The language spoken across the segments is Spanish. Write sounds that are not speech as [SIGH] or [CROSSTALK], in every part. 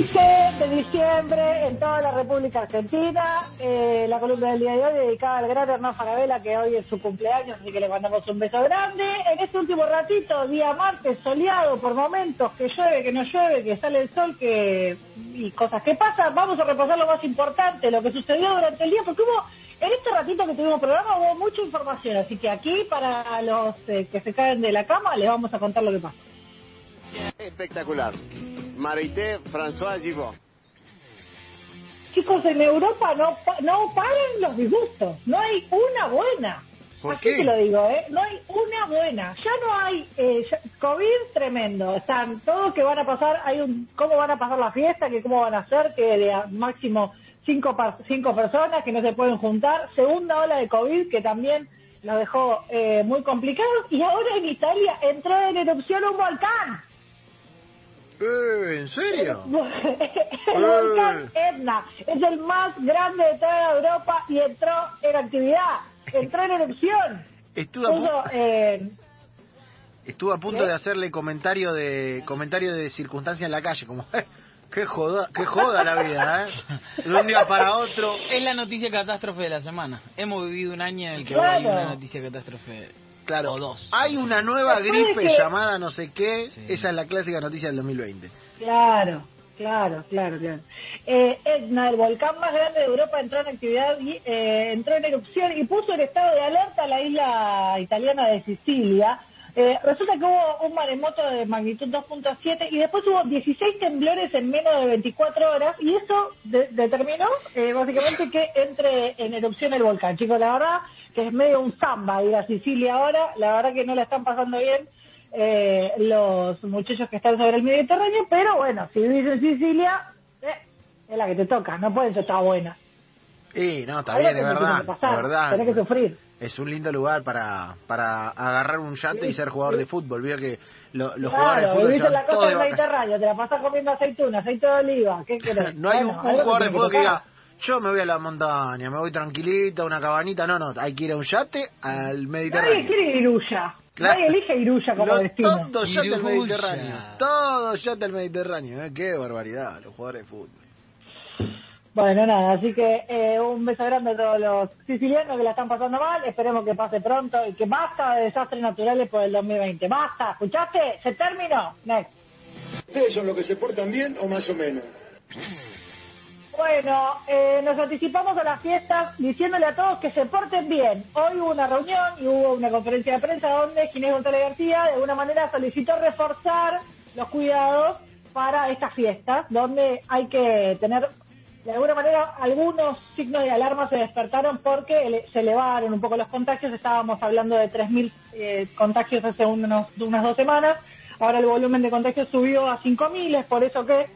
15 de diciembre en toda la República Argentina. Eh, la columna del día de hoy dedicada al gran Hernán Farabela, que hoy es su cumpleaños, así que le mandamos un beso grande. En este último ratito, día martes, soleado por momentos, que llueve, que no llueve, que sale el sol, que y cosas que pasan, vamos a repasar lo más importante, lo que sucedió durante el día, porque hubo, en este ratito que tuvimos programa, hubo mucha información, así que aquí, para los eh, que se caen de la cama, les vamos a contar lo que pasa. Espectacular. Marité François Givot. Chicos, en Europa no, pa- no paran los disgustos. No hay una buena. ¿Por Así qué? te lo digo, ¿eh? No hay una buena. Ya no hay eh, ya- COVID tremendo. Están todos que van a pasar, hay un cómo van a pasar la fiesta, que cómo van a hacer, que de a máximo cinco, cinco personas que no se pueden juntar. Segunda ola de COVID que también lo dejó eh, muy complicado. Y ahora en Italia entró en erupción un volcán. Eh, ¿En serio? [LAUGHS] el volcán Etna es el más grande de toda Europa y entró en actividad, entró en erupción. A, eh, estuve a punto ¿Qué? de hacerle comentario de comentario de circunstancia en la calle, como, eh, [LAUGHS] qué joda, qué joda la vida, ¿eh? De un día para otro. Es la noticia catástrofe de la semana. Hemos vivido un año en el que Claro. hay una noticia catástrofe. Claro, O dos. hay una nueva Después gripe que- llamada no sé qué, Sí. esa es la clásica noticia del 2020. claro, claro, claro, claro. Eh, Etna, el volcán más grande de Europa, entró en actividad y eh, entró en erupción y puso en estado de alerta a la isla italiana de Sicilia. Eh, resulta que hubo un maremoto de magnitud 2.7 y después hubo 16 temblores en menos de 24 horas y eso de- determinó eh, básicamente que entre en erupción el volcán. Chicos, la verdad que es medio un samba ir a Sicilia ahora, la verdad que no la están pasando bien eh, los muchachos que están sobre el Mediterráneo, pero bueno, si vivís en Sicilia, eh, es la que te toca, no pueden ser tan Y no, está bien, es verdad, pasar, es verdad. Tenés que sufrir. Es un lindo lugar para, para agarrar un yate y ser jugador de fútbol. Vio que lo- los Claro, jugadores de fútbol la costa de del. Mediterráneo, te la pasas comiendo aceituna, aceite de oliva, ¿qué [LAUGHS] querés? No hay un, Bueno, un te jugador de fútbol que diga, yo me voy a la montaña, me voy tranquilito a una cabanita. No, no, hay que ir a un yate al Nadie Mediterráneo. quiere Iruya. Claro. Nadie elige Iruya como Lo- destino. Todo yate al. Mediterráneo. Todo yate al Mediterráneo. ¿eh? Qué barbaridad, los jugadores de fútbol. Bueno, nada, así que eh, un beso grande a todos los sicilianos que la están pasando mal. Esperemos que pase pronto y que basta de desastres naturales por el 2020. Basta, ¿escuchaste? Se terminó. Next. ¿Ustedes son los que se portan bien o más o menos? Bueno, eh, nos anticipamos a las fiestas diciéndole a todos que se porten bien. Hoy hubo una reunión y hubo una conferencia de prensa donde Ginés González García de alguna manera solicitó reforzar los cuidados para estas fiestas, donde hay que tener, de alguna manera, algunos signos de alarma se despertaron porque se elevaron un poco los contagios. Estábamos hablando de 3.000 eh, contagios hace unos, unas dos semanas. Ahora el volumen de contagios subió a 5.000, es por eso que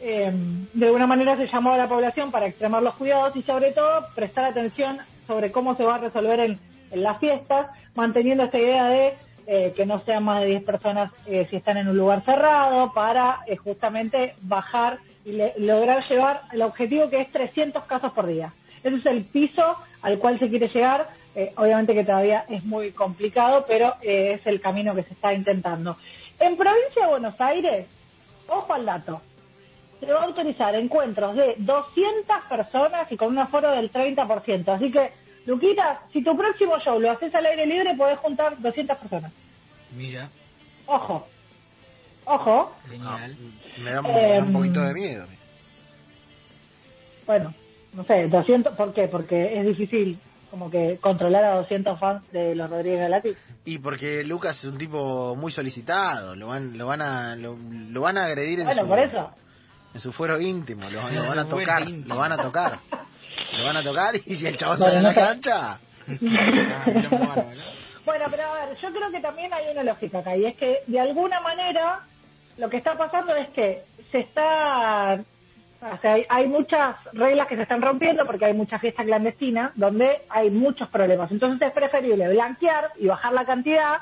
eh, de alguna manera se llamó a la población para extremar los cuidados y sobre todo prestar atención sobre cómo se va a resolver en, en las fiestas, manteniendo esta idea de eh, que no sean más de 10 personas eh, si están en un lugar cerrado para eh, justamente bajar y le- lograr llevar el objetivo que es 300 casos por día. Ese es el piso al cual se quiere llegar. Eh, obviamente que todavía es muy complicado, pero eh, es el camino que se está intentando. En provincia de Buenos Aires, ojo al dato, se va a autorizar encuentros de 200 personas y con un aforo del 30%. Así que, Luquita, si tu próximo show lo haces al aire libre, podés juntar 200 personas. Mira, Ojo. Ojo. genial. Me da, me da un poquito de miedo. Bueno, no sé, 200, ¿por qué? Porque es difícil como que controlar a 200 fans de los Rodríguez Galati. Y porque Lucas es un tipo muy solicitado, lo van, lo van a, lo, lo van a agredir en Bueno, su, por eso. en su fuero íntimo, lo, van a tocar, íntimo. lo van a tocar, lo van a tocar y si el chabón Bueno, sale a no la sé. cancha. [LAUGHS] Bueno, pero a ver, yo creo que también hay una lógica acá, y es que de alguna manera lo que está pasando es que se está. O sea, hay, hay muchas reglas que se están rompiendo porque hay mucha fiesta clandestina donde hay muchos problemas. Entonces es preferible blanquear y bajar la cantidad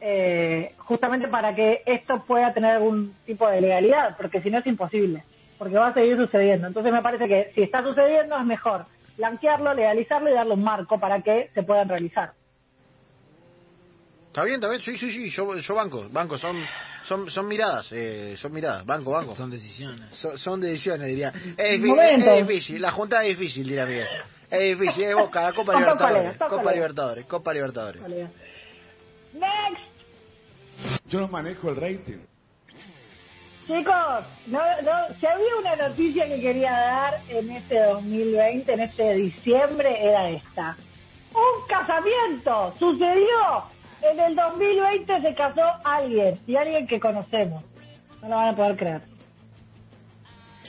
eh, justamente para que esto pueda tener algún tipo de legalidad, porque si no es imposible, porque va a seguir sucediendo. Entonces me parece que si está sucediendo es mejor blanquearlo, legalizarlo y darle un marco para que se puedan realizar. Está bien, está bien, sí, sí, sí, yo, yo banco, banco, son, son, son miradas, eh, son miradas, banco, banco. Son decisiones. Son, son decisiones, diría. [LAUGHS] Es, difí- Momento. es difícil, la junta es difícil, diría Miguel. Es difícil, es Boca, [LAUGHS] Copa Libertadores, Copa. Libertadores, Copa Libertadores. Next. Yo no manejo el rating. Chicos, no, no, si había una noticia que quería dar en este 2020, en este diciembre, era esta. Un casamiento sucedió. En el 2020 se casó alguien, y alguien que conocemos. No lo van a poder creer.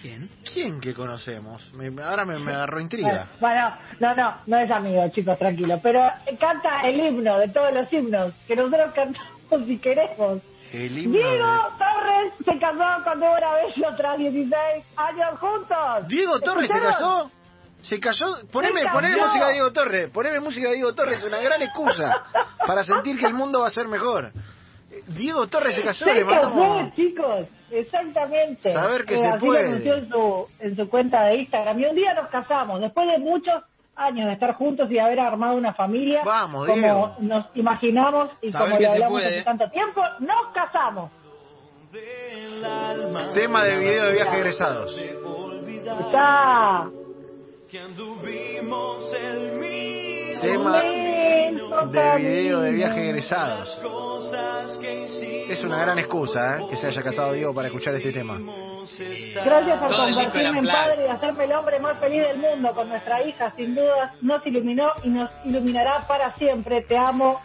¿Quién? ¿Quién que conocemos? Me- ahora me, me agarró intriga. [LAUGHS] Bueno, no, no, no es amigo, chicos, tranquilo. Pero canta el himno de todos los himnos, que nosotros [LAUGHS] cantamos si queremos. El himno Diego de- Torres se casó con Débora Bello tras 16 años juntos. Diego Torres se casó. Se cayó. Poneme, poneme casó. música de Diego Torres. Poneme música de Diego Torres. Una gran excusa para sentir que el mundo va a ser mejor. Eh, Diego Torres se casó. Se Le casó, mandamos. chicos, exactamente. Saber que Eh, se así puede. lo anunció en su, en su cuenta de Instagram. Y un día nos casamos, después de muchos años de estar juntos y de haber armado una familia. Vamos, como Diego. nos imaginamos y Saber como que lo hablamos hace tanto tiempo, nos casamos. Tema de video de viaje egresados. Ya. Tema de video de viaje egresados. Es una gran excusa ¿eh? que se haya casado Diego para escuchar este tema. Gracias por Todo convertirme en padre y hacerme el hombre más feliz del mundo con nuestra hija. Sin dudas nos iluminó y nos iluminará para siempre. Te amo,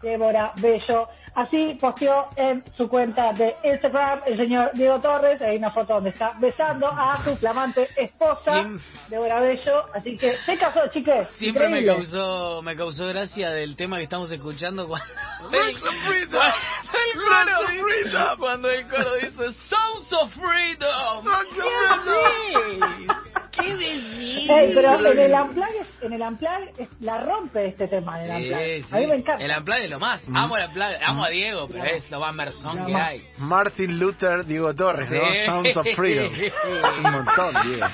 Débora Bello. Así posteó en su cuenta de Instagram el señor Diego Torres. Hay una foto donde está besando a su flamante esposa, Débora Bello. Así que se casó, chiques. Siempre me causó, me causó gracia del tema que estamos escuchando cuando of freedom. el coro cuando el coro dice Sounds of Freedom. ¿Qué decís? ¿Qué decís? Ey, pero en el Unplugged, en el es- la rompe este tema en el Sí, Unplugged. sí. A mí me encanta. El Unplugged es lo más. Amo el Unplugged, amo a Diego, pero es lo más merzón No, que no. hay. Martin Luther Diego Torres, ¿no? Sí. Sounds of Freedom. Es [LAUGHS] un montón, Diego.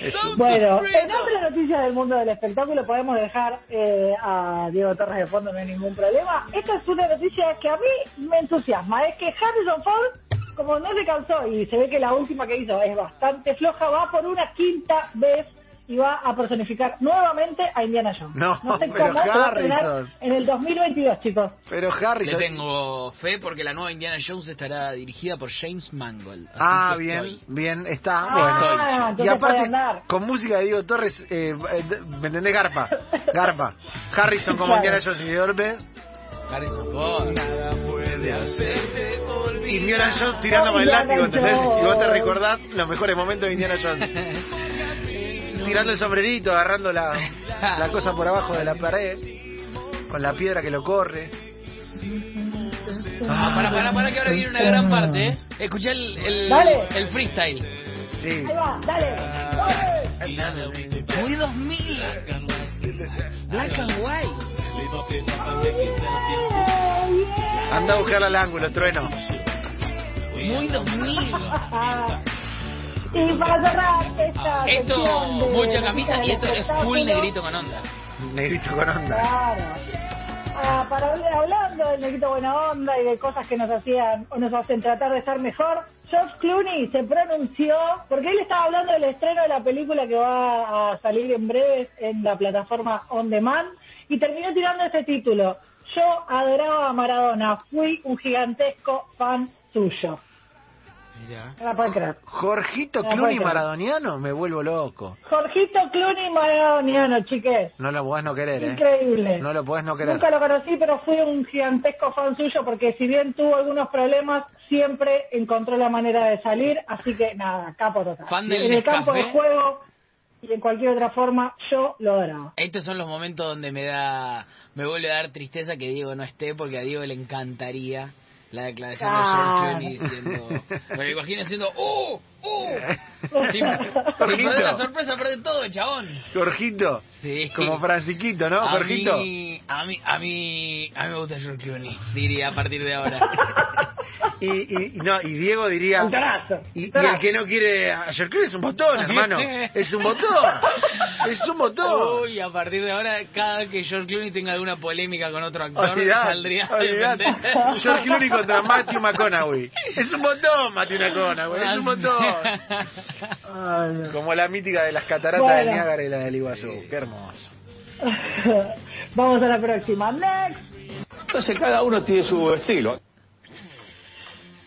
Es un- Bueno, en otras noticias del mundo del espectáculo podemos dejar eh, a Diego Torres de fondo, no hay ningún problema. Esta es una noticia que a mí me entusiasma, es que Harrison Ford, como no se cansó y se ve que la última que hizo es bastante floja, va por una quinta vez y va a personificar nuevamente a Indiana Jones. No, sé pero cómo, Harrison. en el 2022, chicos. Pero Le Harrison. tengo fe porque la nueva Indiana Jones estará dirigida por James Mangold. así Ah, bien, estoy- bien, está. Ah, bueno. Y aparte, con música de Diego Torres, eh, eh, ¿me entendés? Garpa. Garpa. [LAUGHS] Harrison como. Indiana Jones y de golpe. Harrison Ford. Indiana Jones tirando con el látigo. Y vos te recordás los mejores momentos de Indiana Jones. [LAUGHS] Tirando el sombrerito, agarrando la, [LAUGHS] la cosa por abajo de la pared, con la piedra que lo corre. Ah, para, para, para que ahora viene una gran parte, ¿eh? Escuché el, el, Dale. el freestyle. Sí. Ahí va, dale. dale. Muy 2000. Black and white. Anda a buscarla al ángulo, trueno. Muy 2000. [LAUGHS] y para cerrar esta Esto, sección de mucha camisa y esto es full negrito con onda. Negrito con onda. Claro. Ah, para hablar- hablando del negrito buena onda y de cosas que nos hacían o nos hacen tratar de estar mejor, George Clooney se pronunció, porque él estaba hablando del estreno de la película que va a salir en breves en la plataforma On Demand, y terminó tirando ese título. Yo adoraba a Maradona, fui un gigantesco fan suyo. Mirá. No la pueden creer. Jorgito No, bueno. maradoniano, me vuelvo loco. Jorgito Clooney maradoniano, chiques. No lo podés no querer, ¿eh? Increíble. No lo podés no querer. Nunca lo conocí, pero fui un gigantesco fan suyo porque si bien tuvo algunos problemas, siempre encontró la manera de salir. Así que nada, capo total. Fan del en el campo de juego y en cualquier otra forma, yo lo adoraba. Estos son los momentos donde me da, me vuelve a dar tristeza que Diego no esté, porque a Diego le encantaría la declaración de George. Clooney diciendo, me lo imagino diciendo, ¡oh! ¡oh! Sin, [LAUGHS] sin perder la sorpresa, pierde todo, chabón. Jorgito. Sí. Como Franciquito, ¿no, a Jorgito? mí, a mí, a mí, a mí me gusta George Clooney, diría a partir de ahora. [LAUGHS] Y, y, y no, y Diego diría. Un Y, el que no quiere a George es un botón, hermano. Es un botón. Es un botón. Uy, a partir de ahora, cada vez que George Clooney tenga alguna polémica con otro actor, Olvidate, saldría. George Clooney contra Matthew McConaughey. Es un botón, Matthew McConaughey. Es un botón. Como la mítica de las cataratas Bueno. del Niágara y la del Iguazú. Qué hermoso. [LAUGHS] Vamos a la próxima. Next. Entonces cada uno tiene su estilo.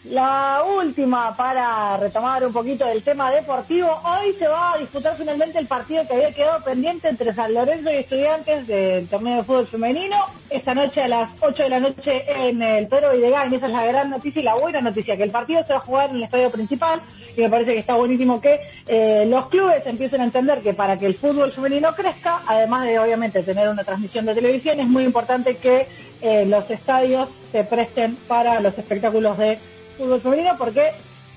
La última para retomar un poquito del tema deportivo. Hoy se va a disputar finalmente el partido que había quedado pendiente entre San Lorenzo y Estudiantes del torneo de fútbol femenino. Esta noche a las 8 de la noche en el Pedro Videgain. Esa es la gran noticia y la buena noticia, que el partido se va a jugar en el estadio principal y me parece que está buenísimo que eh, los clubes empiecen a entender que para que el fútbol femenino crezca, además de obviamente tener una transmisión de televisión, es muy importante que eh, los estadios se presten para los espectáculos de porque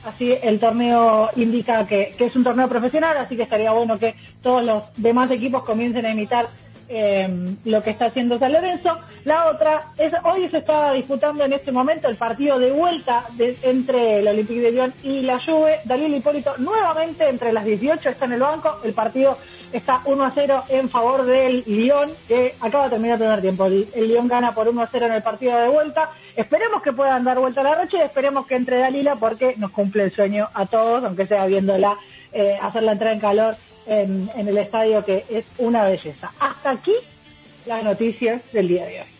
así el torneo indica que, que es un torneo profesional, así que estaría bueno que todos los demás equipos comiencen a imitar eh, lo que está haciendo San Lorenzo. La otra es, hoy se está disputando en este momento el partido de vuelta de- entre el Olympique de Lyon y la Juve. Daniel Hipólito nuevamente entre las 18 está en el banco. El partido está 1 a 0 en favor del Lyon, que acaba de terminar el primer tiempo. El, el Lyon gana por 1 a 0 en el partido de vuelta. Esperemos que puedan dar vuelta a la racha y esperemos que entre Dalila porque nos cumple el sueño a todos, aunque sea viéndola eh, hacer la entrada en calor en, en el estadio, que es una belleza. Hasta aquí las noticias del día de hoy.